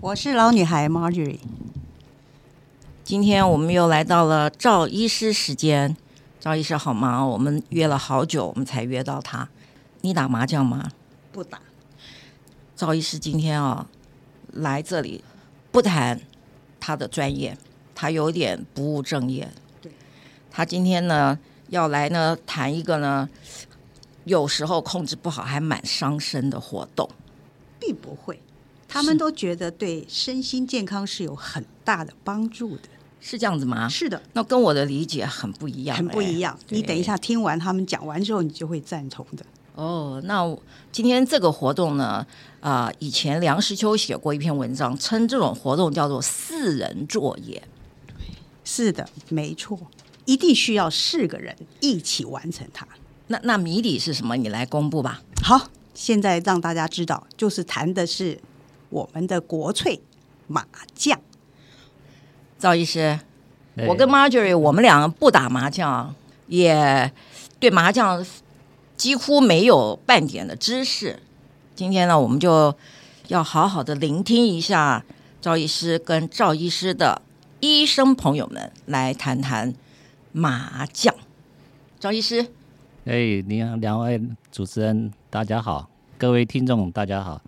我是老女孩 Marjorie。今天我们又来到了赵医师时间。赵医师好忙，我们约了好久，我们才约到他。你打麻将吗？不打。赵医师今天啊，来这里不谈他的专业，他有点不务正业。对。他今天呢，要来呢谈一个呢，有时候控制不好还蛮伤身的活动。并不会。他们都觉得对身心健康是有很大的帮助的，是这样子吗？是的，那跟我的理解很不一样，很不一样。你等一下听完他们讲完之后，你就会赞同的。哦，那今天这个活动呢？啊、呃，以前梁实秋写过一篇文章，称这种活动叫做四人作业。对，是的，没错，一定需要四个人一起完成它。那那谜底是什么？你来公布吧。好，现在让大家知道，就是谈的是。我们的国粹麻将，赵医师，我跟 Marjorie 我们两个不打麻将，也对麻将几乎没有半点的知识。今天呢，我们就要好好的聆听一下赵医师跟赵医师的医生朋友们来谈谈麻将。赵医师，哎，你好，两位主持人，大家好，各位听众，大家好。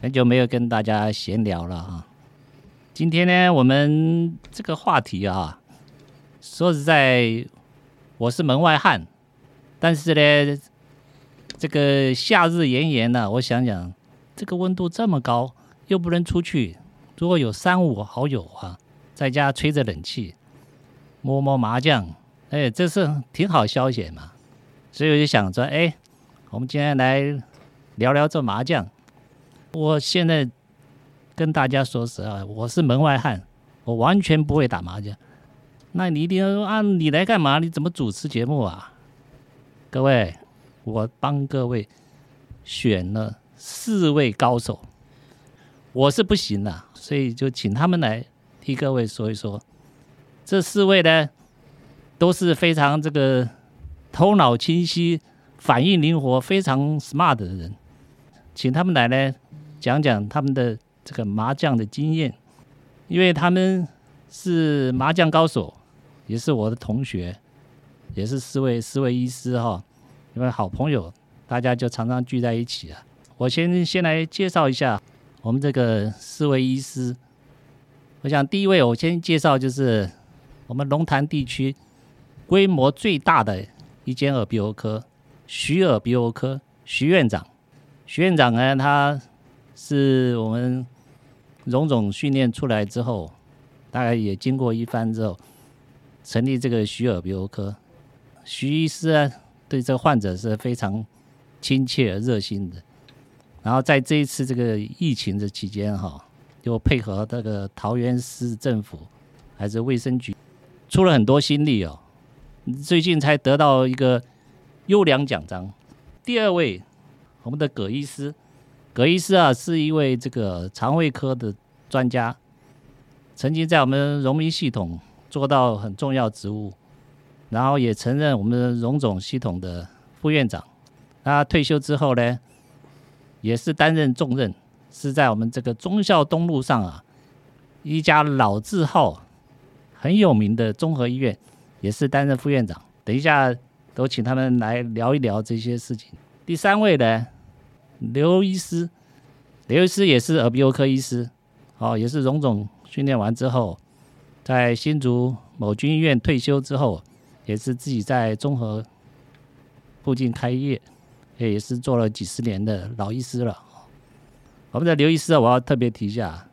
很久没有跟大家闲聊了哈，今天呢，我们这个话题啊，说实在，我是门外汉，但是呢，这个夏日炎炎呢，我想想，这个温度这么高，又不能出去，如果有三五好友啊，在家吹着冷气，摸摸麻将，哎，这是挺好消遣嘛，所以我就想说，哎，我们今天来聊聊这麻将。我现在跟大家说实话，我是门外汉，我完全不会打麻将。那你一定要说啊，你来干嘛？你怎么主持节目啊？各位，我帮各位选了四位高手，我是不行的，所以就请他们来替各位说一说。这四位呢，都是非常这个头脑清晰、反应灵活、非常 smart 的人，请他们来呢。讲讲他们的这个麻将的经验，因为他们是麻将高手，也是我的同学，也是四位四位医师哈，因为好朋友，大家就常常聚在一起啊。我先先来介绍一下我们这个四位医师。我想第一位我先介绍就是我们龙潭地区规模最大的一间耳鼻喉科徐耳鼻喉科徐院长。徐院长呢，他。是我们荣总训练出来之后，大概也经过一番之后，成立这个徐耳鼻喉科。徐医师啊，对这个患者是非常亲切而热心的。然后在这一次这个疫情的期间哈，又配合这个桃园市政府还是卫生局，出了很多心力哦。最近才得到一个优良奖章。第二位，我们的葛医师。葛医师啊，是一位这个肠胃科的专家，曾经在我们荣民系统做到很重要职务，然后也曾任我们荣总系统的副院长。他退休之后呢，也是担任重任，是在我们这个忠孝东路上啊，一家老字号很有名的综合医院，也是担任副院长。等一下都请他们来聊一聊这些事情。第三位呢？刘医师，刘医师也是耳鼻喉科医师，哦，也是荣总训练完之后，在新竹某军医院退休之后，也是自己在综合附近开业，也是做了几十年的老医师了。我们的刘医师啊，我要特别提一下，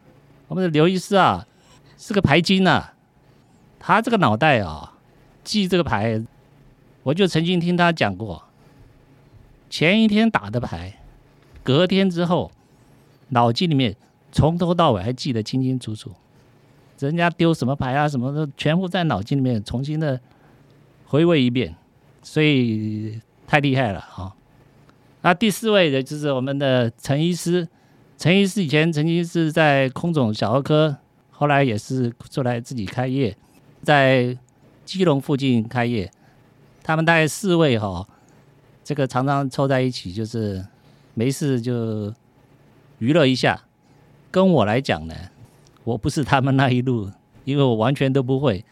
我们的刘医师啊，是个牌精啊，他这个脑袋啊，记这个牌，我就曾经听他讲过，前一天打的牌，隔天之后，脑筋里面从头到尾还记得清清楚楚，人家丢什么牌啊，什么的，全部在脑筋里面重新的回味一遍，所以太厉害了啊！那第四位的就是我们的陈医师。陈医师以前曾经是在空总小儿科，后来也是出来自己开业，在基隆附近开业。他们大概四位哈、哦，这个常常凑在一起，就是没事就娱乐一下。跟我来讲呢，我不是他们那一路，因为我完全都不会。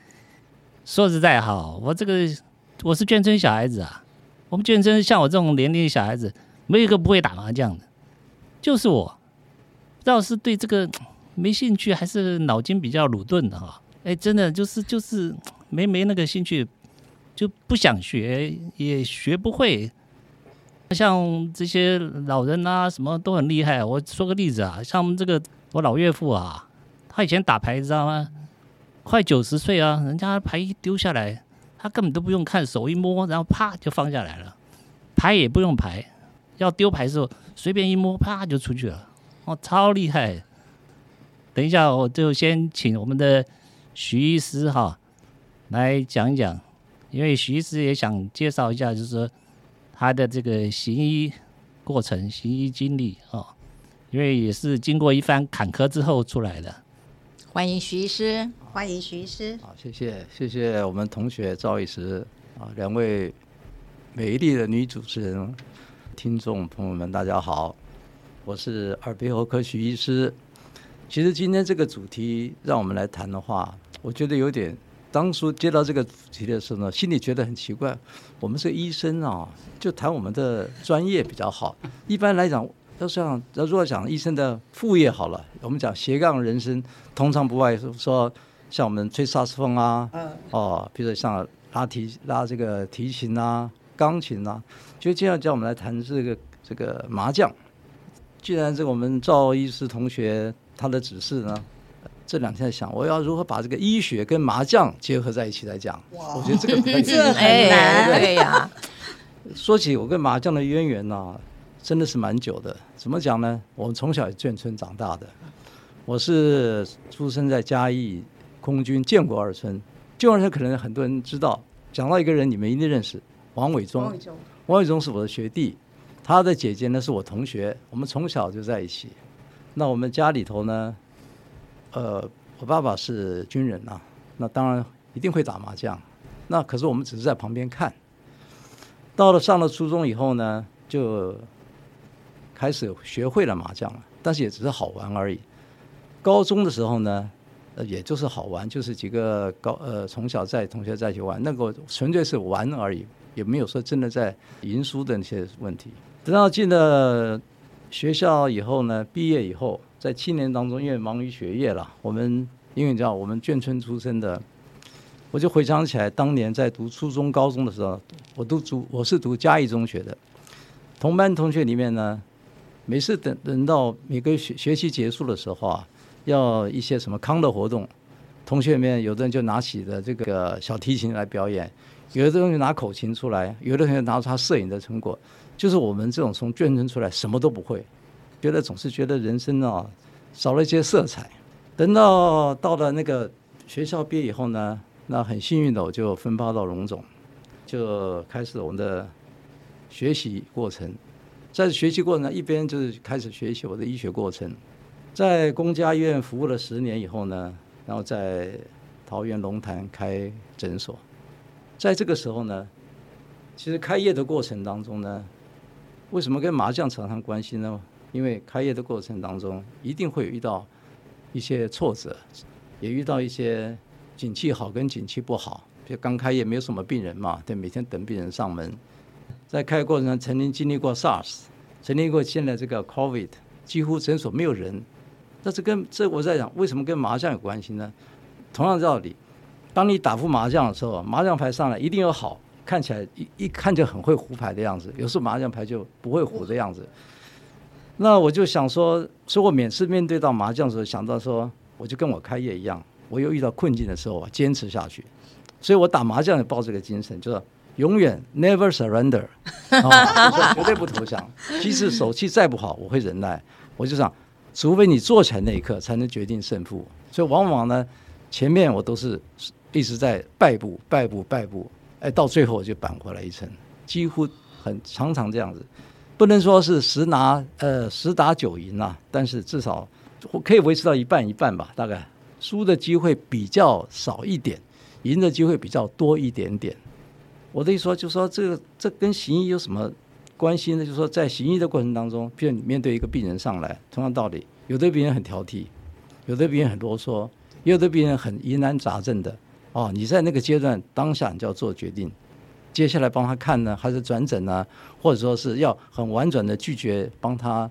说实在哈，我这个我是眷村小孩子啊，我们眷村像我这种年龄的小孩子，没有一个不会打麻将的，就是我。不知道是对这个没兴趣，还是脑筋比较鲁钝的哈？哎，真的就是就是没没那个兴趣，就不想学，也学不会。像这些老人啊，什么都很厉害。我说个例子啊，像我们这个我老岳父啊，他以前打牌，知道吗？快九十岁啊，人家牌一丢下来，他根本都不用看，手一摸，然后啪就放下来了，牌也不用牌，要丢牌的时候随便一摸，啪就出去了。哦，超厉害！等一下，我就先请我们的徐医师哈来讲一讲，因为徐医师也想介绍一下，就是说他的这个行医过程、行医经历哦，因为也是经过一番坎坷之后出来的。欢迎徐医师，欢迎徐医师。好，谢谢，谢谢我们同学赵医师啊，两位美丽的女主持人，听众朋友们，大家好。我是耳鼻喉科徐医师。其实今天这个主题让我们来谈的话，我觉得有点。当初接到这个主题的时候呢，心里觉得很奇怪。我们是医生啊，就谈我们的专业比较好。一般来讲，要想要如果讲医生的副业好了，我们讲斜杠人生，通常不外说像我们吹萨斯风啊，哦，比如说像拉提拉这个提琴啊、钢琴啊，就这样叫我们来谈这个这个麻将。既然这个我们赵医师同学他的指示呢，这两天在想我要如何把这个医学跟麻将结合在一起来讲，我觉得这个 很难，对呀。说起我跟麻将的渊源呢、啊，真的是蛮久的。怎么讲呢？我们从小眷村长大的，我是出生在嘉义空军建国二村。建国二村可能很多人知道，讲到一个人你们一定认识。王伟忠，王伟忠是我的学弟。他的姐姐呢是我同学，我们从小就在一起。那我们家里头呢，呃，我爸爸是军人呐、啊，那当然一定会打麻将。那可是我们只是在旁边看。到了上了初中以后呢，就开始学会了麻将了，但是也只是好玩而已。高中的时候呢，呃，也就是好玩，就是几个高呃从小在同学在一起玩，那个纯粹是玩而已，也没有说真的在赢输的那些问题。等到进了学校以后呢，毕业以后，在七年当中，因为忙于学业了，我们因为你知道我们眷村出身的，我就回想起来，当年在读初中、高中的时候，我都读我是读嘉义中学的，同班同学里面呢，每次等等到每个学学期结束的时候啊，要一些什么康乐活动，同学里面有的人就拿起的这个小提琴来表演，有的同学拿口琴出来，有的同学拿出他摄影的成果。就是我们这种从眷村出来什么都不会，觉得总是觉得人生啊少了一些色彩。等到到了那个学校毕业以后呢，那很幸运的我就分发到龙总，就开始我们的学习过程。在学习过程呢，一边就是开始学习我的医学过程，在公家医院服务了十年以后呢，然后在桃园龙潭开诊所。在这个时候呢，其实开业的过程当中呢。为什么跟麻将扯上关系呢？因为开业的过程当中，一定会遇到一些挫折，也遇到一些景气好跟景气不好。就刚开业没有什么病人嘛，对，每天等病人上门。在开业过程中，曾经经历过 SARS，曾经过现在这个 COVID，几乎诊所没有人。那这跟这我在讲，为什么跟麻将有关系呢？同样的道理，当你打副麻将的时候，麻将牌上来一定有好，看起来一一看就很会胡牌的样子，有时候麻将牌就不会胡的样子。那我就想说，所以我每次面对到麻将的时候，想到说，我就跟我开业一样，我又遇到困境的时候，我坚持下去。所以我打麻将也抱这个精神，就是永远 never surrender，啊，绝对不投降。即使手气再不好，我会忍耐。我就想，除非你做起来那一刻，才能决定胜负。所以往往呢，前面我都是一直在败步、败步、败步，哎，到最后我就扳回来一城，几乎很常常这样子。不能说是十拿呃十打九赢啊，但是至少我可以维持到一半一半吧，大概输的机会比较少一点。赢的机会比较多一点点。我的意思说，就说这个这跟行医有什么关系呢？就是说，在行医的过程当中，譬如你面对一个病人上来，同样道理，有的病人很挑剔，有的病人很啰嗦，有的病人很疑难杂症的。哦，你在那个阶段当下你就要做决定，接下来帮他看呢，还是转诊呢？或者说是要很婉转的拒绝帮他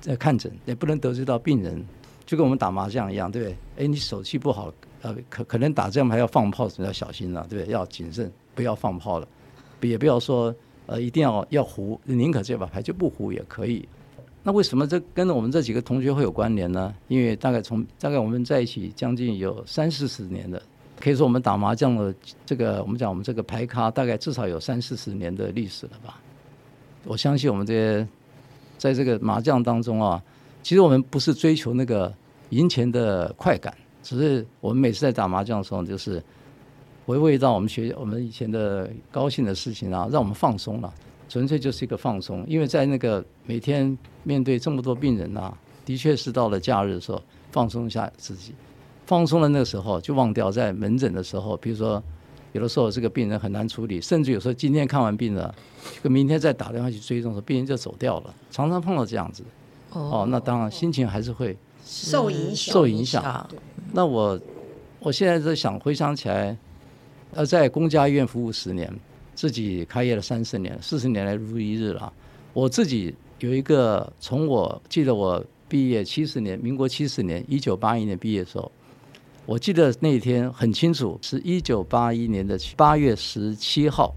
在看诊，也不能得罪到病人，就跟我们打麻将一样，对不对？哎，你手气不好。呃，可可能打这样还要放炮，要小心了，对不对？要谨慎，不要放炮了，也不要说呃，一定要要胡，宁可这把牌就不胡也可以。那为什么这跟我们这几个同学会有关联呢？因为大概从大概我们在一起将近有三四十年的，可以说我们打麻将的这个，我们讲我们这个牌咖，大概至少有三四十年的历史了吧。我相信我们这些在这个麻将当中啊，其实我们不是追求那个赢钱的快感。只是我们每次在打麻将的时候，就是回味到我们学我们以前的高兴的事情啊，让我们放松了，纯粹就是一个放松。因为在那个每天面对这么多病人啊，的确是到了假日的时候放松一下自己，放松了那个时候就忘掉在门诊的时候，比如说有的时候这个病人很难处理，甚至有时候今天看完病了，跟明天再打电话去追踪的时候，病人就走掉了，常常碰到这样子。哦，那当然心情还是会。受影响，受影响。那我，我现在在想，回想起来，呃，在公家医院服务十年，自己开业了三十年，四十年来如一日了。我自己有一个，从我记得我毕业七十年，民国七十年，一九八一年毕业的时候，我记得那一天很清楚，是一九八一年的八月十七号，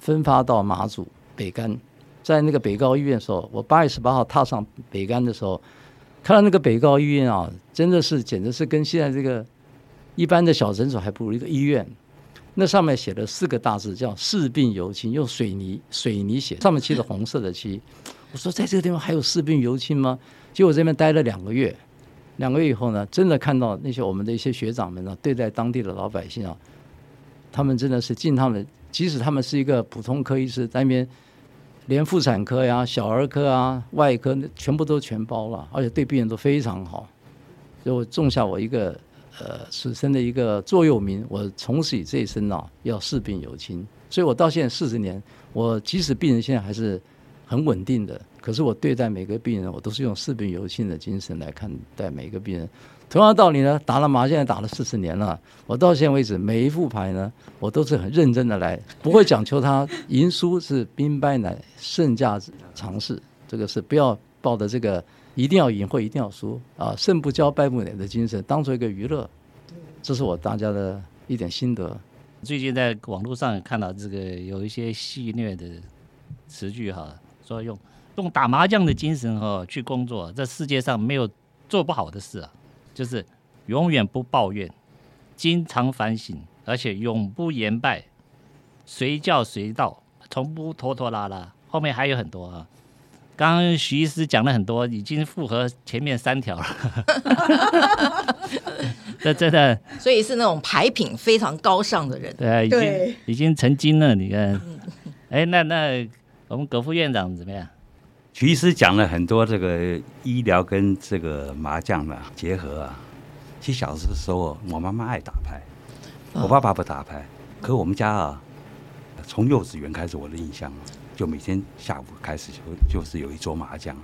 分发到马祖北竿，在那个北高医院的时候，我八月十八号踏上北竿的时候。看到那个北高医院啊，真的是简直是跟现在这个一般的小诊所还不如一个医院。那上面写了四个大字，叫“视病犹亲”，用水泥水泥写，上面漆的红色的漆。我说，在这个地方还有视病犹亲吗？结果这边待了两个月，两个月以后呢，真的看到那些我们的一些学长们呢，对待当地的老百姓啊，他们真的是尽他们，即使他们是一个普通科医师，在那边。连妇产科呀、小儿科啊、外科全部都全包了，而且对病人都非常好，所以我种下我一个呃此生的一个座右铭：我从此以这一生啊，要视病有亲。所以我到现在四十年，我即使病人现在还是很稳定的，可是我对待每个病人，我都是用视病犹亲的精神来看待每个病人。同样道理呢，打了麻将打了四十年了，我到现在为止每一副牌呢，我都是很认真的来，不会讲求他赢输是兵败乃胜价常事，这个是不要抱着这个一定要赢或一定要输啊，胜不骄败不馁的精神当做一个娱乐，这是我大家的一点心得。最近在网络上看到这个有一些戏谑的词句哈，说用用打麻将的精神哈去工作，这世界上没有做不好的事啊。就是永远不抱怨，经常反省，而且永不言败，随叫随到，从不拖拖拉拉。后面还有很多啊，刚刚徐医师讲了很多，已经符合前面三条了。这真的，所以是那种牌品非常高尚的人。对，已经已经成精了。你看，哎，那那我们葛副院长怎么样？徐医师讲了很多这个医疗跟这个麻将的结合啊。其实小的时候，我妈妈爱打牌，我爸爸不打牌。可我们家啊，从幼稚园开始，我的印象就每天下午开始就就是有一桌麻将。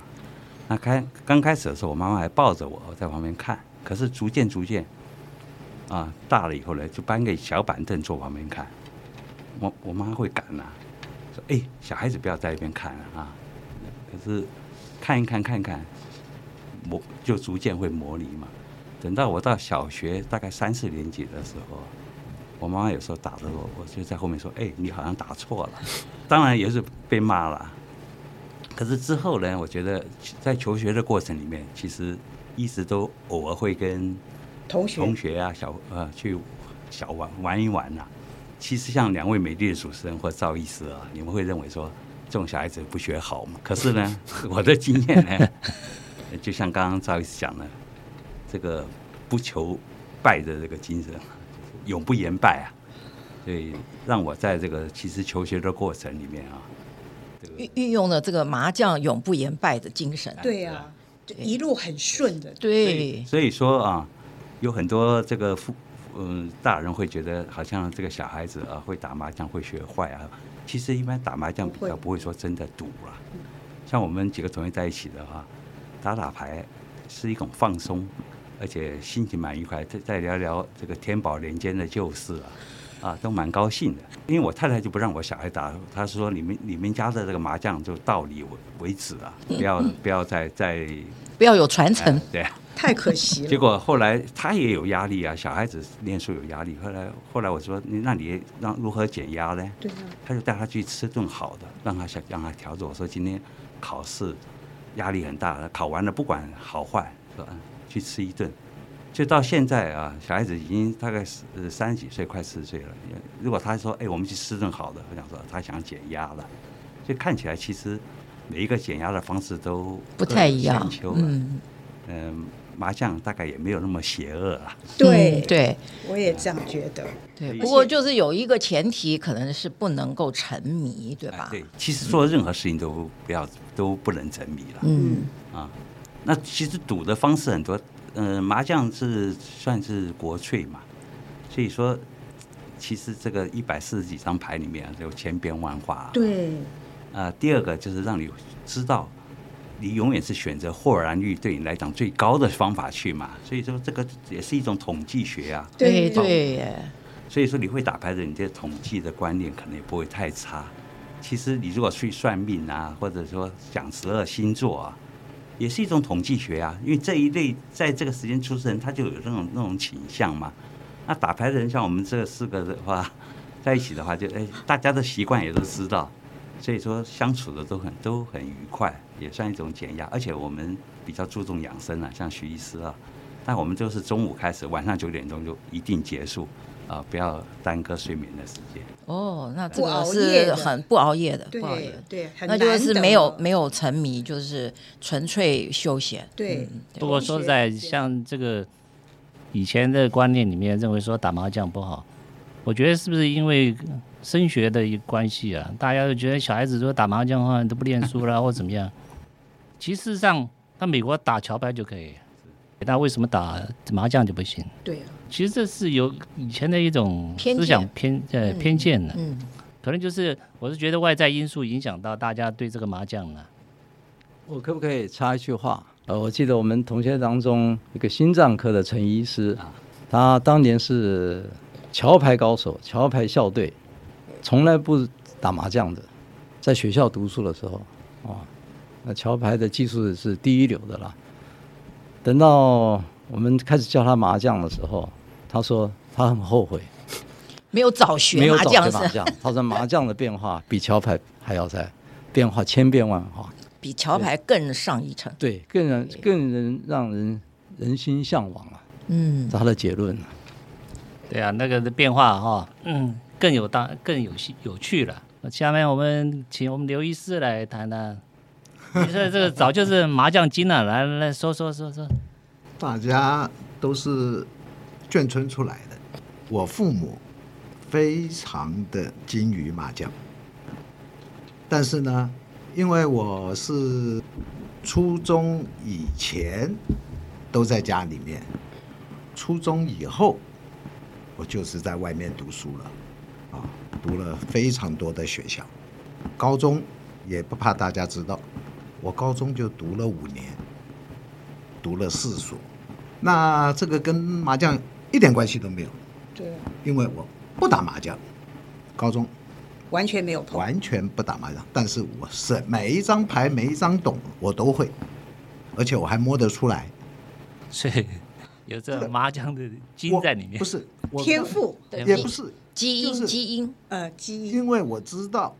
那开刚开始的时候，我妈妈还抱着我在旁边看。可是逐渐逐渐啊，大了以后呢，就搬个小板凳坐旁边看。我我妈会赶呐，说：“哎，小孩子不要在一边看啊。”可是看一看看一看，模就逐渐会模拟嘛。等到我到小学大概三四年级的时候，我妈妈有时候打的我，我就在后面说：“哎，你好像打错了。”当然也是被骂了。可是之后呢，我觉得在求学的过程里面，其实一直都偶尔会跟同学同学啊小呃去小玩玩一玩呐、啊。其实像两位美丽的主持人或赵医师啊，你们会认为说这种小孩子不学好吗？可是呢，我的经验呢，就像刚刚赵医师讲的。这个不求败的这个精神，永不言败啊！所以让我在这个其实求学的过程里面啊，运运用了这个麻将永不言败的精神。对啊，就一路很顺的。对，所以说啊，有很多这个父嗯大人会觉得，好像这个小孩子啊会打麻将会学坏啊。其实一般打麻将比较不会说真的赌啊。像我们几个同学在一起的话，打打牌是一种放松。而且心情蛮愉快，再再聊聊这个天宝年间的旧事啊，啊，都蛮高兴的。因为我太太就不让我小孩打，她说：“你们你们家的这个麻将就到你为为止啊，不要不要再再不要有传承。”对，太可惜了。结果后来他也有压力啊，小孩子念书有压力。后来后来我说：“那你让如何减压呢？”对啊，他就带他去吃顿好的，让他想让他调整。我说今天考试压力很大，考完了不管好坏，说嗯。去吃一顿，就到现在啊，小孩子已经大概是三十几岁，快四十岁了。如果他说：“哎，我们去吃顿好的。”我想说他想减压了。就看起来其实每一个减压的方式都不太一样。嗯嗯，麻将大概也没有那么邪恶了。对、嗯、对，我也这样觉得。对，不过就是有一个前提，可能是不能够沉迷，对吧？对，其实做任何事情都不要都不能沉迷了。嗯啊。那其实赌的方式很多，嗯、呃，麻将是算是国粹嘛，所以说，其实这个一百四十几张牌里面有千变万化。对。啊、呃，第二个就是让你知道，你永远是选择豁然率对你来讲最高的方法去嘛，所以说这个也是一种统计学啊。对对。所以说你会打牌的，你这统计的观念可能也不会太差。其实你如果去算命啊，或者说讲十二星座啊。也是一种统计学啊，因为这一类在这个时间出生，他就有那种那种倾向嘛。那打牌的人像我们这四个的话，在一起的话就，就哎，大家的习惯也都知道，所以说相处的都很都很愉快，也算一种减压。而且我们比较注重养生啊，像徐医师啊，但我们就是中午开始，晚上九点钟就一定结束。啊，不要耽搁睡眠的时间。哦，那这个是很不熬夜的，不熬夜。对，那就是没有没有沉迷，就是纯粹休闲。对。不过说实在，像这个以前的观念里面认为说打麻将不好，我觉得是不是因为升学的一个关系啊？大家都觉得小孩子如果打麻将的话都不念书了 或怎么样？其实上，那美国打桥牌就可以。那为什么打麻将就不行？对啊，其实这是有以前的一种思想偏呃偏见的，嗯，可能就是我是觉得外在因素影响到大家对这个麻将了。我可不可以插一句话？呃，我记得我们同学当中一个心脏科的陈医师，他当年是桥牌高手，桥牌校队，从来不打麻将的，在学校读书的时候，哦，那桥牌的技术是第一流的了。等到我们开始教他麻将的时候，他说他很后悔，没有早学麻将。麻将，他说麻将的变化比桥牌还要在变化千变万化，比桥牌更上一层。对，更让更人让人人心向往啊。嗯，他的结论。对啊，那个的变化哈，嗯，更有当更有趣有趣了。下面我们请我们刘医师来谈谈。你说这个早就是麻将精了，来来来说说说说。大家都是眷村出来的，我父母非常的精于麻将，但是呢，因为我是初中以前都在家里面，初中以后我就是在外面读书了，啊，读了非常多的学校，高中也不怕大家知道。我高中就读了五年，读了四所，那这个跟麻将一点关系都没有。对，因为我不打麻将，高中完全没有碰，完全不打麻将。但是我是每一张牌、每一张懂我都会，而且我还摸得出来。所以有这麻将的基因在里面。不是 天赋，也不是基因，基因，呃，基因。因为我知道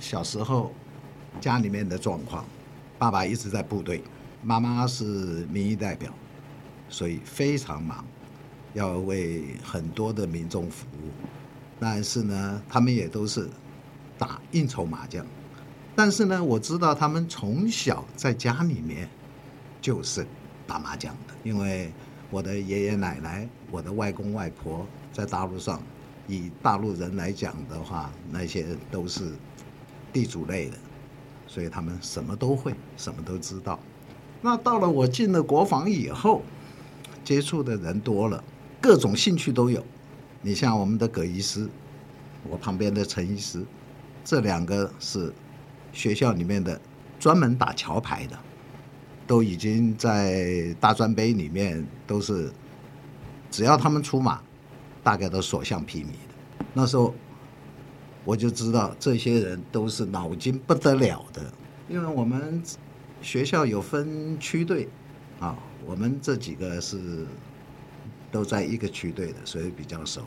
小时候家里面的状况，爸爸一直在部队，妈妈是民意代表，所以非常忙，要为很多的民众服务。但是呢，他们也都是打应酬麻将。但是呢，我知道他们从小在家里面就是打麻将的，因为我的爷爷奶奶、我的外公外婆在大陆上，以大陆人来讲的话，那些都是地主类的，所以他们什么都会，什么都知道。那到了我进了国防以后，接触的人多了，各种兴趣都有。你像我们的葛医师，我旁边的陈医师，这两个是。学校里面的专门打桥牌的，都已经在大专杯里面都是，只要他们出马，大概都所向披靡的。那时候我就知道这些人都是脑筋不得了的，因为我们学校有分区队啊，我们这几个是都在一个区队的，所以比较熟。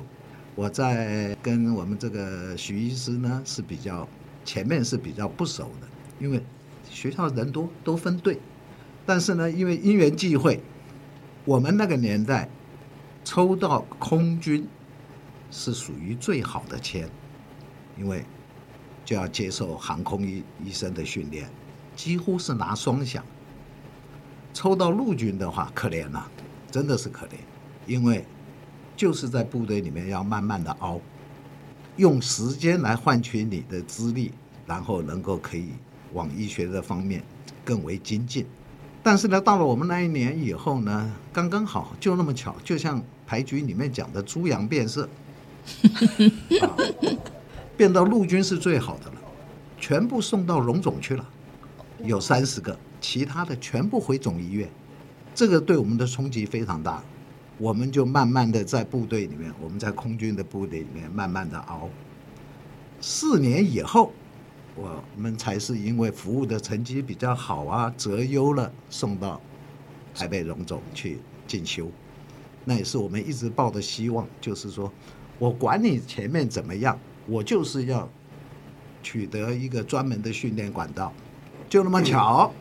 我在跟我们这个徐医师呢是比较。前面是比较不熟的，因为学校人多，都分队。但是呢，因为因缘际会，我们那个年代抽到空军是属于最好的签，因为就要接受航空医医生的训练，几乎是拿双响。抽到陆军的话，可怜了，真的是可怜，因为就是在部队里面要慢慢的熬。用时间来换取你的资历，然后能够可以往医学的方面更为精进。但是呢，到了我们那一年以后呢，刚刚好就那么巧，就像牌局里面讲的“猪羊变色 ”，啊，变到陆军是最好的了，全部送到荣总去了，有三十个，其他的全部回总医院。这个对我们的冲击非常大。我们就慢慢的在部队里面，我们在空军的部队里面慢慢的熬。四年以后，我们才是因为服务的成绩比较好啊，择优了，送到台北荣总去进修。那也是我们一直抱的希望，就是说我管你前面怎么样，我就是要取得一个专门的训练管道。就那么巧，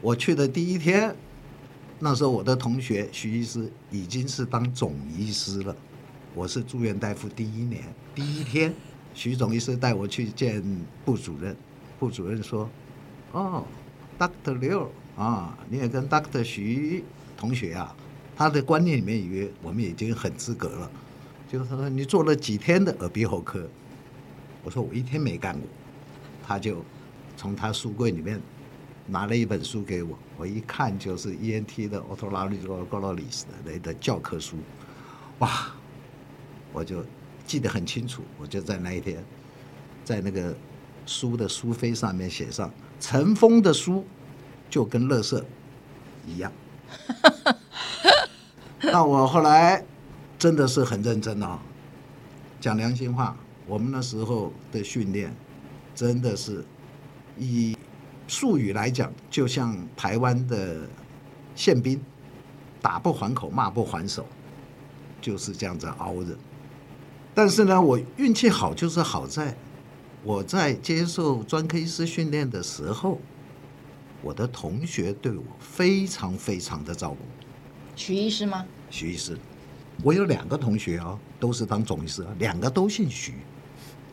我去的第一天。那时候我的同学徐医师已经是当总医师了，我是住院大夫第一年第一天，徐总医师带我去见部主任，部主任说：“哦，Dr. 刘啊，你也跟 Dr. 徐同学啊，他的观念里面以为我们已经很资格了，就是他说你做了几天的耳鼻喉科，我说我一天没干过，他就从他书柜里面。”拿了一本书给我，我一看就是 ENT 的 otolaryngology 的的教科书，哇，我就记得很清楚，我就在那一天，在那个书的书扉上面写上“尘封的书就跟垃圾一样”。那我后来真的是很认真啊，讲良心话，我们那时候的训练真的是以。术语来讲，就像台湾的宪兵，打不还口，骂不还手，就是这样子熬着。但是呢，我运气好，就是好在我在接受专科医师训练的时候，我的同学对我非常非常的照顾。徐医师吗？徐医师，我有两个同学哦，都是当总医师，两个都姓徐，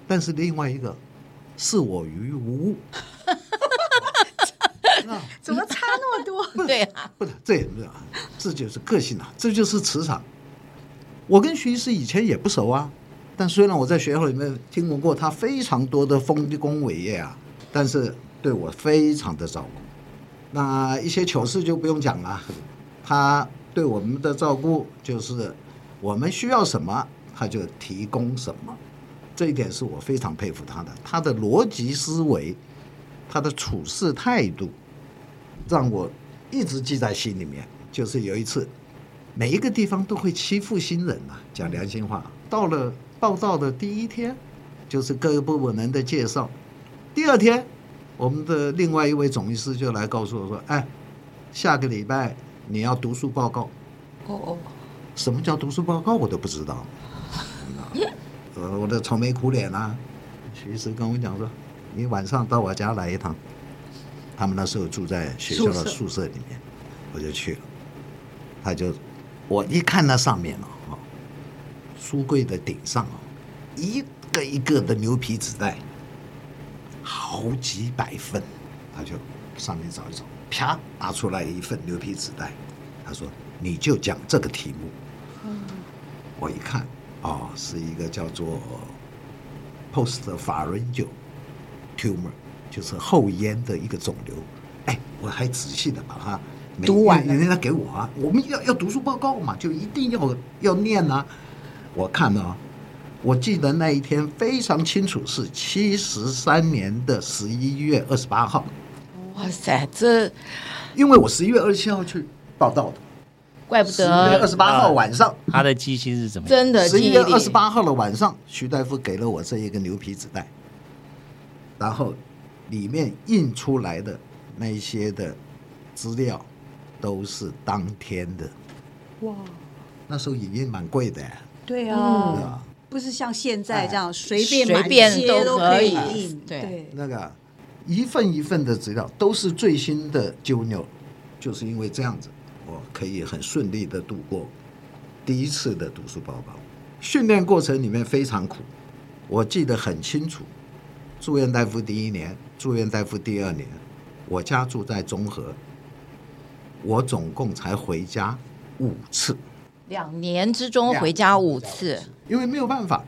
但是另外一个视我于无物。怎么差那么多？对啊，不是这也不是啊，这就是个性啊，这就是磁场。我跟徐医师以前也不熟啊，但虽然我在学校里面听闻过他非常多的丰功伟业啊，但是对我非常的照顾。那一些糗事就不用讲了，他对我们的照顾就是我们需要什么他就提供什么，这一点是我非常佩服他的。他的逻辑思维，他的处事态度。让我一直记在心里面。就是有一次，每一个地方都会欺负新人啊，讲良心话。到了报道的第一天，就是各个部门人的介绍。第二天，我们的另外一位总医师就来告诉我说：“哎，下个礼拜你要读书报告。哦哦，什么叫读书报告？我都不知道。呃，我的愁眉苦脸啊，徐师跟我讲说，你晚上到我家来一趟。他们那时候住在学校的宿舍里面，我就去了。他就，我一看那上面哦，书柜的顶上哦，一个一个的牛皮纸袋，好几百份。他就上面找一找，啪，拿出来一份牛皮纸袋。他说：“你就讲这个题目。”我一看，哦，是一个叫做 postpharyngeal tumor，就是后咽的一个肿瘤。哎，我还仔细的把它读完了。人家给我啊，我们要要读书报告嘛，就一定要要念啊。我看啊，我记得那一天非常清楚，是七十三年的十一月二十八号。哇塞，这因为我十一月二十七号去报道的。怪不得十月二十八号晚上，啊、他的记性是怎么？真的，十一月二十八号的晚上，徐大夫给了我这一个牛皮纸袋，然后里面印出来的那一些的资料都是当天的。哇，那时候影印蛮贵的。对啊，嗯、不是像现在这样随便随便都可以印。对，那个一份一份的资料都是最新的 journal，就是因为这样子。我可以很顺利的度过第一次的读书报告。训练过程里面非常苦，我记得很清楚。住院大夫第一年，住院大夫第二年，我家住在中和，我总共才回家五次。两年之中回家五次，因为没有办法，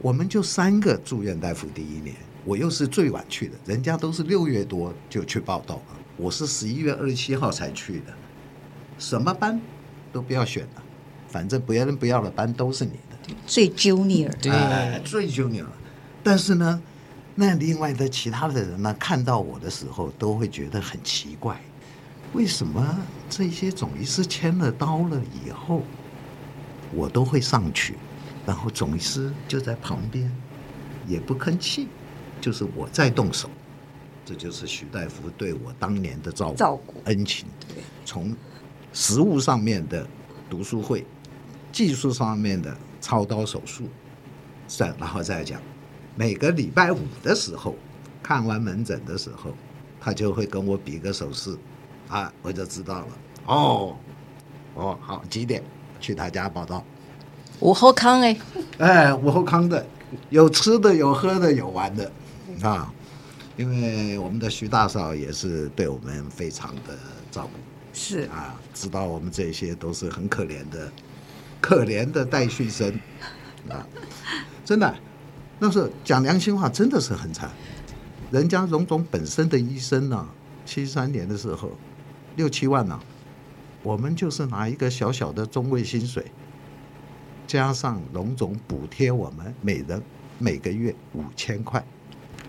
我们就三个住院大夫第一年，我又是最晚去的，人家都是六月多就去报道了，我是十一月二十七号才去的。什么班都不要选了，反正别人不要的班都是你的。最 junior，对，哎、最 junior。但是呢，那另外的其他的人呢，看到我的时候都会觉得很奇怪，为什么这些总医师签了刀了以后，我都会上去，然后总医师就在旁边也不吭气，就是我在动手，这就是徐大夫对我当年的照顾、照顾恩情。从实物上面的读书会，技术上面的操刀手术，再然后再讲，每个礼拜五的时候，看完门诊的时候，他就会跟我比个手势，啊，我就知道了。哦，哦，好，几点去他家报道？午后康哎，哎，午后康的，有吃的，有喝的，有玩的，啊，因为我们的徐大嫂也是对我们非常的照顾。是啊，知道我们这些都是很可怜的，可怜的待续生啊，真的，那时候讲良心话，真的是很惨。人家荣总本身的医生呢、啊，七三年的时候六七万呢、啊，我们就是拿一个小小的中位薪水，加上荣总补贴我们每人每个月五千块，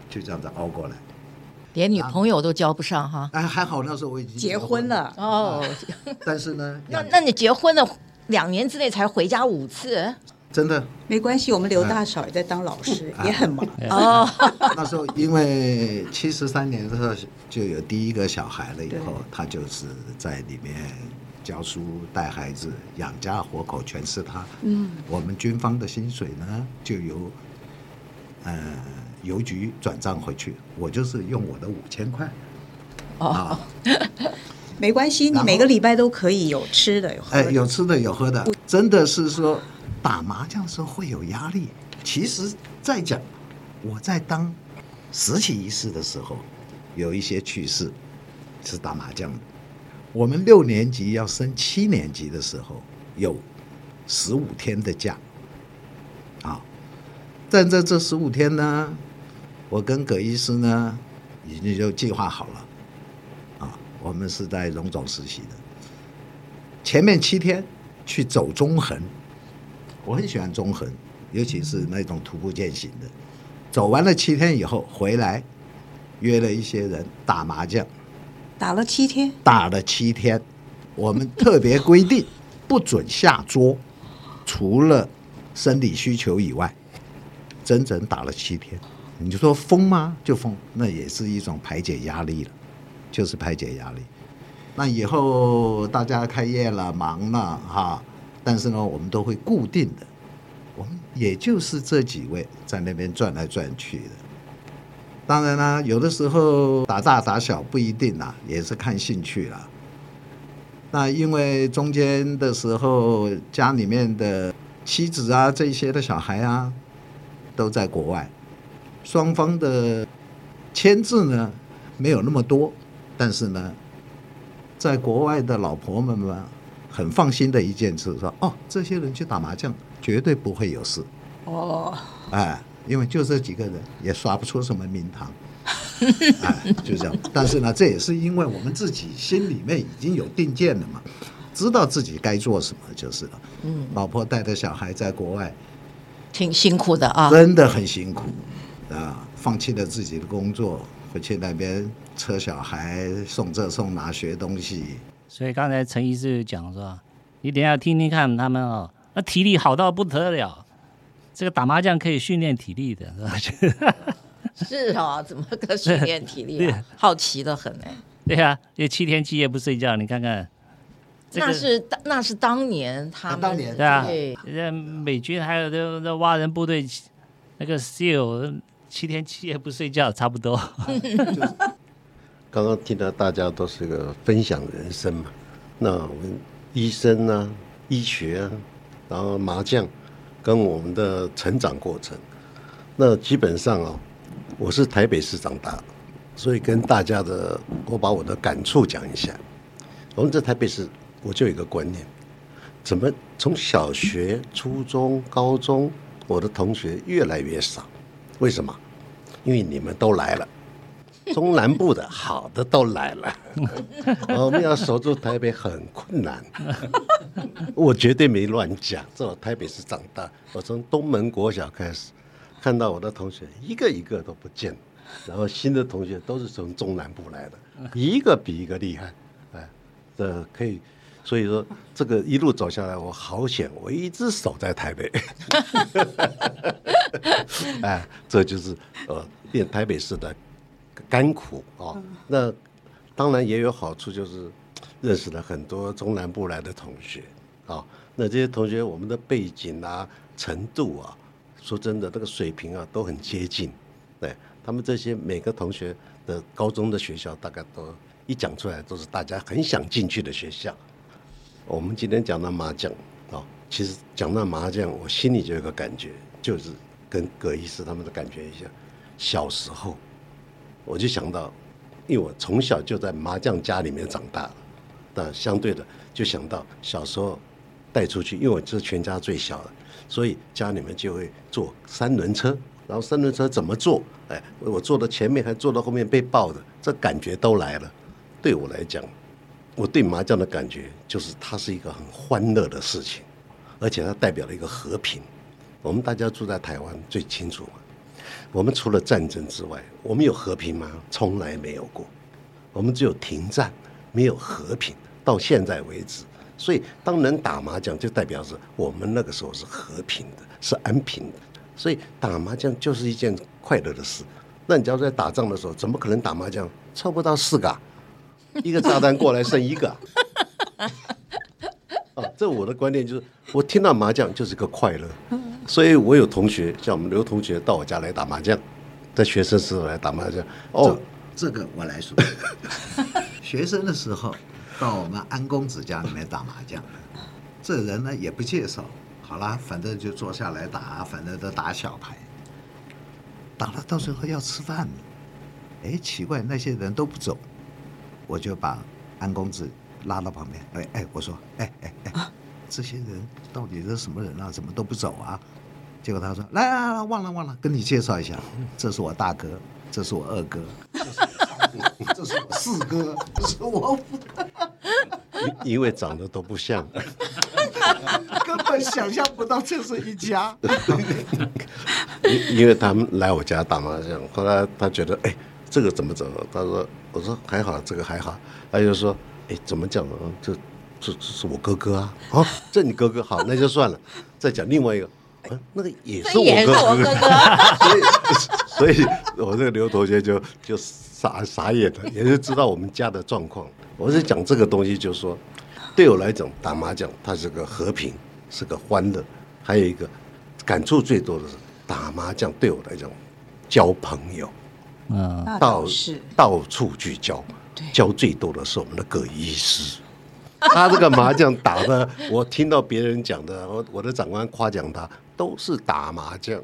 就这样子熬过来。连女朋友都交不上哈！哎，还好那时候我已经结婚了，结婚了哦。但是呢，那那你结婚了两年之内才回家五次，真的没关系。我们刘大嫂也在当老师，哎、也很忙哦。那时候因为七十三年的时候就有第一个小孩了，以后他就是在里面教书、带孩子、养家活口，全是他。嗯，我们军方的薪水呢，就由嗯。呃邮局转账回去，我就是用我的五千块。哦，啊、没关系，你每个礼拜都可以有吃的，有喝的。哎，有吃的有喝的，真的是说打麻将的时候会有压力。其实再讲，我在当实习医师的时候，有一些趣事是打麻将的。我们六年级要升七年级的时候，有十五天的假。啊，但在这这十五天呢。我跟葛医师呢，已经就计划好了，啊，我们是在荣总实习的。前面七天去走中横，我很喜欢中横，尤其是那种徒步践行的。走完了七天以后回来，约了一些人打麻将，打了七天，打了七天，我们特别规定 不准下桌，除了生理需求以外，整整打了七天。你就说疯吗？就疯，那也是一种排解压力了，就是排解压力。那以后大家开业了，忙了哈，但是呢，我们都会固定的，我们也就是这几位在那边转来转去的。当然啦，有的时候打大打小不一定啦，也是看兴趣啦。那因为中间的时候，家里面的妻子啊，这些的小孩啊，都在国外，双方的签字呢没有那么多，但是呢。在国外的老婆们嘛，很放心的一件事，说哦，这些人去打麻将绝对不会有事。哦，哎，因为就这几个人也耍不出什么名堂，哎，就这样。但是呢，这也是因为我们自己心里面已经有定见了嘛，知道自己该做什么就是了。嗯，老婆带着小孩在国外，挺辛苦的啊，真的很辛苦啊，放弃了自己的工作。回去那边车小孩送这送那学东西，所以刚才陈医师讲说，你等下听听看他们哦，那体力好到不得了，这个打麻将可以训练体力的，是吧？是啊，怎么个训练体力啊？好奇的很哎。对呀，这七天七夜不睡觉，你看看。那是那是当年他们当年对啊，美军还有那那蛙人部队那个 SEAL。七天七夜不睡觉，差不多。刚刚听到大家都是个分享人生嘛，那我们医生啊，医学啊，然后麻将，跟我们的成长过程，那基本上哦，我是台北市长大，所以跟大家的，我把我的感触讲一下。我们在台北市，我就有一个观念，怎么从小学、初中、高中，我的同学越来越少？为什么？因为你们都来了，中南部的好的都来了，我们要守住台北很困难。我绝对没乱讲，在我台北市长大，我从东门国小开始，看到我的同学一个一个都不见，然后新的同学都是从中南部来的，一个比一个厉害，哎，这可以。所以说，这个一路走下来，我好险，我一直守在台北。哎，这就是呃，变台北市的甘苦啊、哦。那当然也有好处，就是认识了很多中南部来的同学啊、哦。那这些同学，我们的背景啊、程度啊，说真的，这个水平啊，都很接近。对，他们这些每个同学的高中的学校，大概都一讲出来，都是大家很想进去的学校。我们今天讲到麻将啊，其实讲到麻将，我心里就有个感觉，就是跟葛医师他们的感觉一样。小时候，我就想到，因为我从小就在麻将家里面长大，那相对的就想到小时候带出去，因为我是全家最小的，所以家里面就会坐三轮车，然后三轮车怎么坐？哎，我坐到前面还坐到后面被抱的，这感觉都来了。对我来讲。我对麻将的感觉就是，它是一个很欢乐的事情，而且它代表了一个和平。我们大家住在台湾最清楚嘛。我们除了战争之外，我们有和平吗？从来没有过。我们只有停战，没有和平。到现在为止，所以当能打麻将，就代表着我们那个时候是和平的，是安平的。所以打麻将就是一件快乐的事。那你只要在打仗的时候，怎么可能打麻将凑不到四个啊？一个炸弹过来剩一个，啊，这我的观念就是，我听到麻将就是个快乐，所以我有同学像我们刘同学到我家来打麻将，在学生时候来打麻将。哦，这个我来说，学生的时候到我们安公子家里面打麻将，这人呢也不介绍，好啦，反正就坐下来打，反正都打小牌，打了到最后要吃饭了，哎，奇怪，那些人都不走。我就把安公子拉到旁边，哎哎，我说，哎哎哎，这些人到底是什么人啊？怎么都不走啊？结果他说，来来来，忘了忘了，跟你介绍一下，这是我大哥，这是我二哥，这是我哥，这是我四哥，这是我五哥。因为长得都不像，根本想象不到这是一家。因 因为他们来我家打麻将，后来他觉得，哎。这个怎么走？他说：“我说还好，这个还好。”他就说：“哎，怎么讲呢？这这这是我哥哥啊！啊，这你哥哥好，那就算了。再讲另外一个，啊，那个也是我哥哥。所以，所以我这个刘同学就就傻傻眼了，也是知道我们家的状况。我是讲这个东西，就是说，对我来讲，打麻将它是个和平，是个欢乐，还有一个感触最多的是打麻将对我来讲，交朋友，嗯，到到处去交，交最多的是我们的葛医师。他这个麻将打的，我听到别人讲的，我我的长官夸奖他，都是打麻将。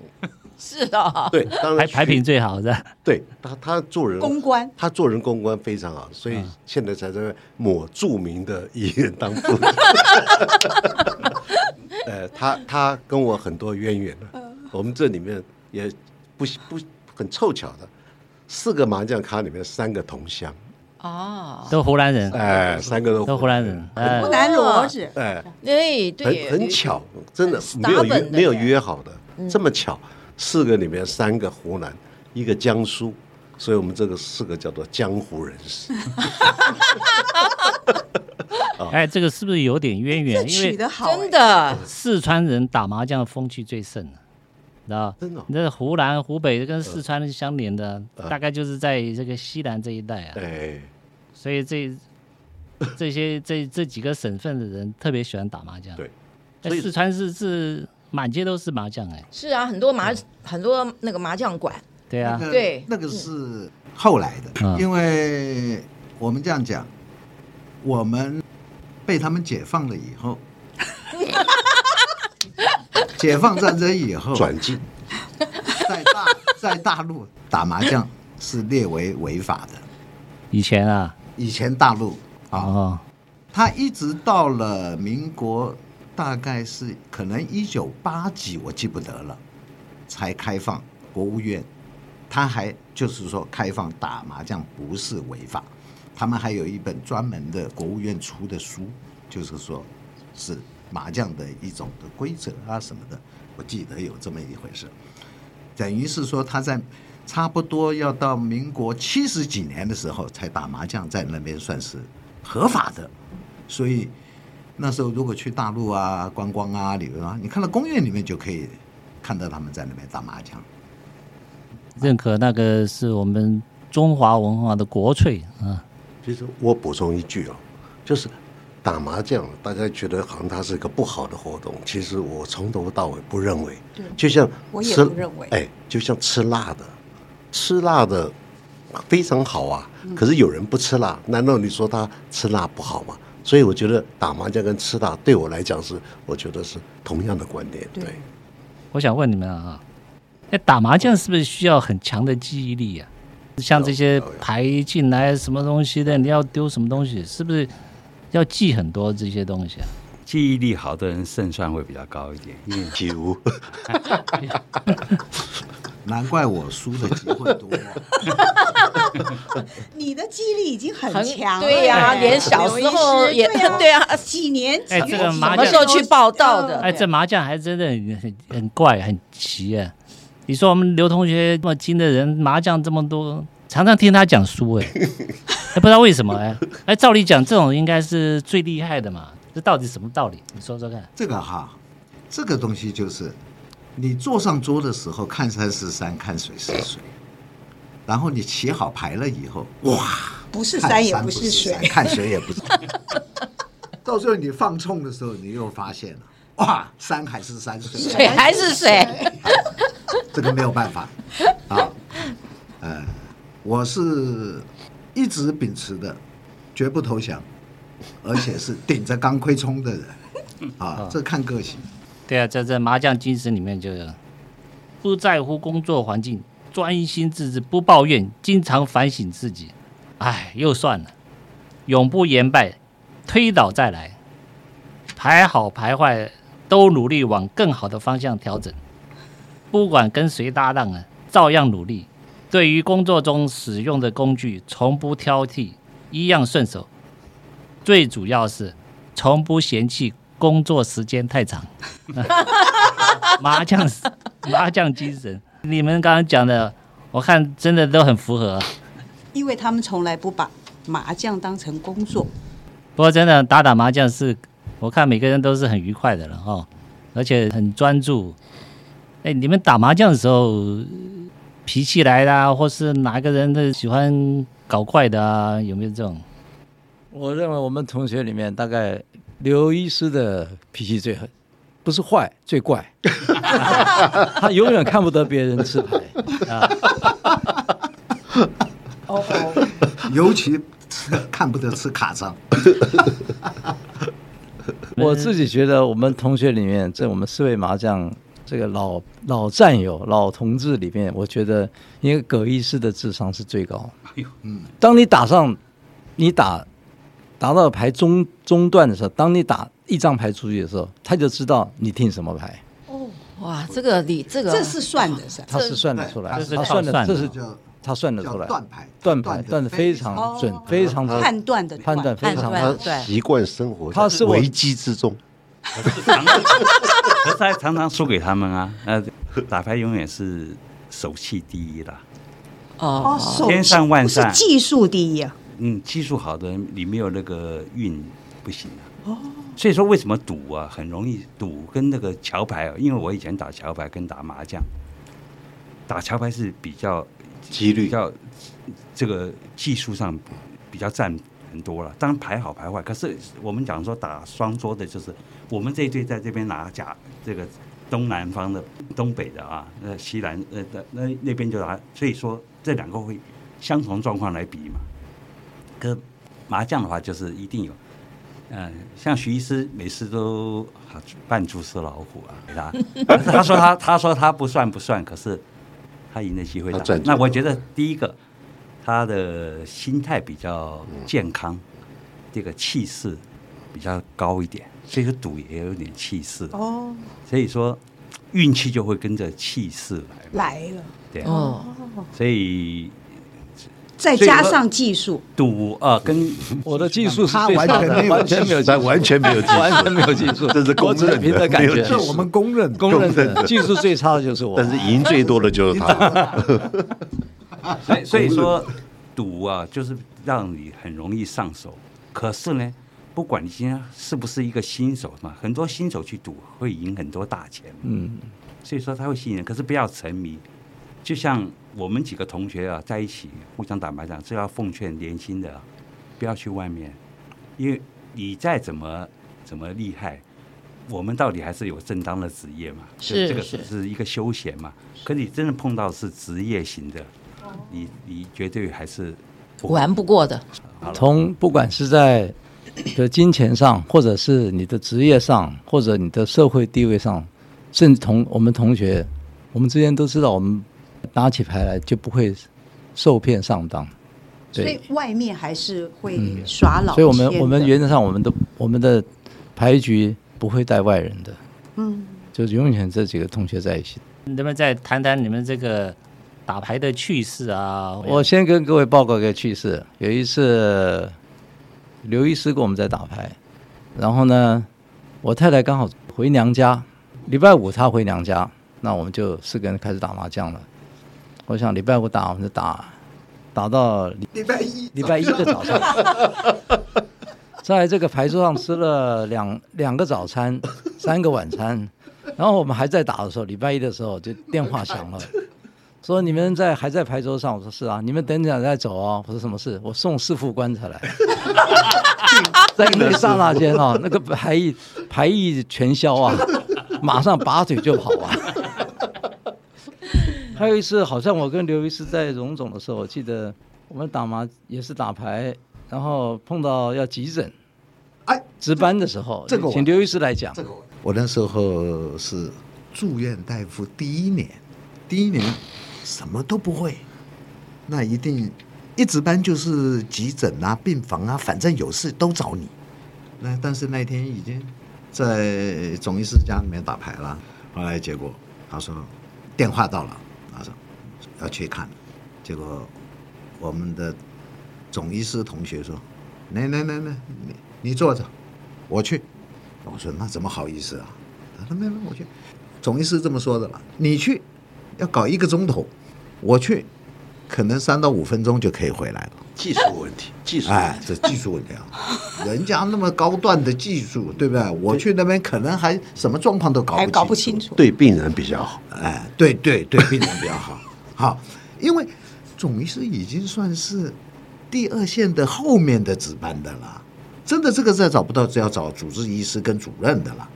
是的，对，当然牌牌品最好的。对他，他做人公关，他做人公关非常好，所以现在才在某著名的医院当副。呃，他他跟我很多渊源了。我们这里面也不不很凑巧的，四个麻将咖里面三个同乡。哦，都湖南人，哎，三个都都湖南人，湖南骡子，哎，对对，很很巧，真的没有约没有约好的，这么巧，四个里面三个湖南，一个江苏，所以我们这个四个叫做江湖人士。哎，这个是不是有点渊源？因为真的，四川人打麻将的风气最盛，知道真的，那湖南、湖北跟四川相连的，大概就是在这个西南这一带啊。哎，所以这这些这这几个省份的人特别喜欢打麻将。对，四川是是满街都是麻将哎。是啊，很多麻很多那个麻将馆。对啊，对，那个是后来的，因为我们这样讲，我们被他们解放了以后。解放战争以后，转进在大 在大陆打麻将是列为违法的。以前啊，以前大陆啊，哦、他一直到了民国，大概是可能一九八几，我记不得了，才开放国务院，他还就是说开放打麻将不是违法，他们还有一本专门的国务院出的书，就是说是。麻将的一种的规则啊什么的，我记得有这么一回事。等于是说他在差不多要到民国七十几年的时候才打麻将，在那边算是合法的。所以那时候如果去大陆啊观光啊旅游啊，你看到公园里面就可以看到他们在那边打麻将。认可那个是我们中华文化的国粹啊。其实我补充一句哦，就是。打麻将，大家觉得好像它是一个不好的活动。其实我从头到尾不认为，就像吃，哎，就像吃辣的，吃辣的非常好啊。可是有人不吃辣，难道你说他吃辣不好吗？所以我觉得打麻将跟吃辣对我来讲是，我觉得是同样的观点。对，我想问你们啊，那打麻将是不是需要很强的记忆力呀？像这些牌进来什么东西的，你要丢什么东西，是不是？要记很多这些东西啊，记忆力好的人胜算会比较高一点，因为记不。难怪我输的机会多。你的记忆力已经很强了，对呀，连小时候也对啊，几年哎，这个麻将什么时候去报道的？哎，这麻将还真的很很很怪，很奇啊！你说我们刘同学这么精的人，麻将这么多。常常听他讲书，哎，不知道为什么，哎，哎，照理讲这种应该是最厉害的嘛，这到底什么道理？你说说看。这个哈，这个东西就是，你坐上桌的时候看山是山，看水是水，然后你起好牌了以后，哇，不是山也不是水，看水也不是，到最后你放冲的时候，你又发现了，哇，山还是山，水。水还是水，这个没有办法，啊，呃。我是一直秉持的，绝不投降，而且是顶着钢盔冲的人 啊！这看个性。对啊，在这麻将精神里面，就不在乎工作环境，专心致志，不抱怨，经常反省自己。哎，又算了，永不言败，推倒再来，牌好牌坏都努力往更好的方向调整。不管跟谁搭档啊，照样努力。对于工作中使用的工具，从不挑剔，一样顺手。最主要是，从不嫌弃工作时间太长。麻将，麻将精神，你们刚刚讲的，我看真的都很符合。因为他们从来不把麻将当成工作。不过真的打打麻将是，我看每个人都是很愉快的了哈，而且很专注。哎，你们打麻将的时候。脾气来啦，或是哪个人的喜欢搞怪的啊？有没有这种？我认为我们同学里面，大概刘医师的脾气最狠，不是坏，最怪。他永远看不得别人吃牌啊。哦哦，尤其吃看不得吃卡张。我自己觉得，我们同学里面，在我们四位麻将这个老老战友、老同志里面，我觉得，因为葛医师的智商是最高。嗯，当你打上，你打打到牌中中段的时候，当你打一张牌出去的时候，他就知道你听什么牌。哦，哇，这个你这个这是算的，是他是算得出来，他算的，算的这是他算得出来。断牌，断牌，断的非常准，非常的判断的判断非常判断的习惯生活，他是危机之中。可是常常，可是他常常输给他们啊。呃，打牌永远是手气第一啦。哦，手千善万善，技术第一啊。嗯，技术好的人，你没有那个运不行啊。哦。所以说，为什么赌啊很容易赌跟那个桥牌啊？因为我以前打桥牌跟打麻将，打桥牌是比较几率比较这个技术上比较占很多了。当然排好排坏，可是我们讲说打双桌的，就是我们这一队在这边拿甲，这个东南方的、东北的啊，那西南呃那那边就拿，所以说这两个会相同状况来比嘛。可麻将的话，就是一定有，嗯、呃，像徐医师每次都扮猪吃老虎啊，给 他，他说他他说他不算不算，可是他赢的机会大。那我觉得第一个，他的心态比较健康，嗯、这个气势比较高一点，所以说赌也有点气势。哦。所以说运气就会跟着气势来来了，对。哦，所以。再加上技术。赌啊，跟 我的技术是 他完全没有，完全没有，完全没有，完全没有技术，这是公认凭的感觉，这我们公认公认的。技术最差的就是我，但是赢最多的就是他。所以所以说赌啊，就是让你很容易上手。可是呢，不管你今天是不是一个新手嘛，很多新手去赌会赢很多大钱。嗯，所以说他会吸引人，可是不要沉迷。就像我们几个同学啊，在一起互相打麻将，这要奉劝年轻的，不要去外面，因为你再怎么怎么厉害，我们到底还是有正当的职业嘛，是这个是一个休闲嘛。可你真的碰到是职业型的，你你绝对还是玩不过的。从不管是在的金钱上，或者是你的职业上，或者你的社会地位上，甚至同我们同学，我们之间都知道我们。打起牌来就不会受骗上当，所以外面还是会耍老、嗯。所以我们我们原则上我们的我们的牌局不会带外人的，嗯，就是永远这几个同学在一起。能不能再谈谈你们这个打牌的趣事啊？我先跟各位报告一个趣事，有一次刘医师跟我们在打牌，然后呢，我太太刚好回娘家，礼拜五她回娘家，那我们就四个人开始打麻将了。我想礼拜五打，我们就打，打到礼拜一，礼拜一的早上，在这个牌桌上吃了两两个早餐，三个晚餐，然后我们还在打的时候，礼拜一的时候就电话响了，说你们在还在牌桌上，我说是啊，你们等等再走哦，我说什么事？我送师傅棺材来，在那一刹那间啊，那个牌意牌意全消啊，马上拔腿就跑啊。还有一次，好像我跟刘医师在荣总的时候，我记得我们打麻也是打牌，然后碰到要急诊，哎，值班的时候，这个请刘医师来讲。这个我那时候是住院大夫第一年，第一年什么都不会，那一定一值班就是急诊啊、病房啊，反正有事都找你。那但是那天已经在总医师家里面打牌了，后来结果他说电话到了。他说要去看，结果我们的总医师同学说：“来来来来，你你坐着，我去。”我说：“那怎么好意思啊？”他说：“没没，我去。”总医师这么说的了，你去要搞一个钟头，我去可能三到五分钟就可以回来了。技术问题，技术哎，这技术问题啊，人家那么高段的技术，对不对？我去那边可能还什么状况都搞不清楚，还搞不清楚，对病人比较好。哎，对对对，病人比较好。好，因为总医师已经算是第二线的后面的值班的了。真的这个再找不到，只要找主治医师跟主任的了。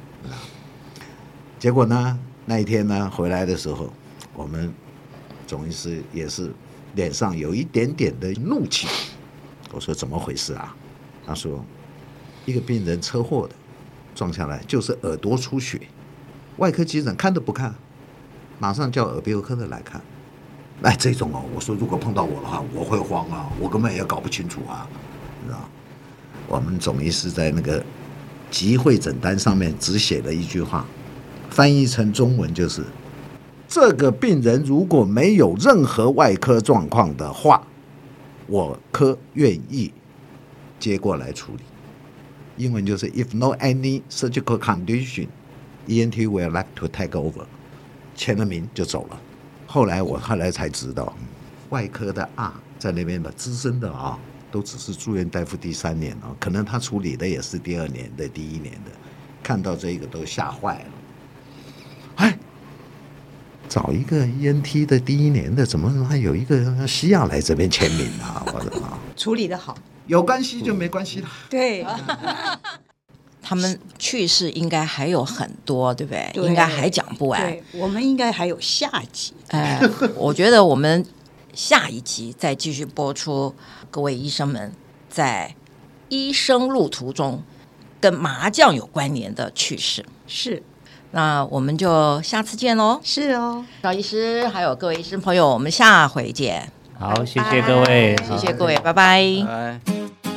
结果呢，那一天呢回来的时候，我们总医师也是脸上有一点点的怒气。我说怎么回事啊？他说一个病人车祸的撞下来，就是耳朵出血，外科急诊看都不看，马上叫耳鼻喉科的来看。哎，这种哦，我说如果碰到我的话，我会慌啊，我根本也搞不清楚啊，你知道？我们总医师在那个急会诊单上面只写了一句话。翻译成中文就是：这个病人如果没有任何外科状况的话，我科愿意接过来处理。英文就是 If no any surgical condition, ENT will like to take over。签了名就走了。后来我后来才知道，外科的啊，在那边的资深的啊，都只是住院大夫第三年啊，可能他处理的也是第二年的、第一年的，看到这个都吓坏了。哎，找一个 ENT 的第一年的，怎么还有一个西亚来这边签名啊？我的妈！处理的好，有关系就没关系了。对，他们去世应该还有很多，对不对？对应该还讲不完。对，我们应该还有下集。哎，我觉得我们下一集再继续播出各位医生们在医生路途中跟麻将有关联的趣事。是。那我们就下次见喽。是哦，赵医师，还有各位医生朋友，我们下回见。好，谢谢各位，谢谢各位，拜拜。拜。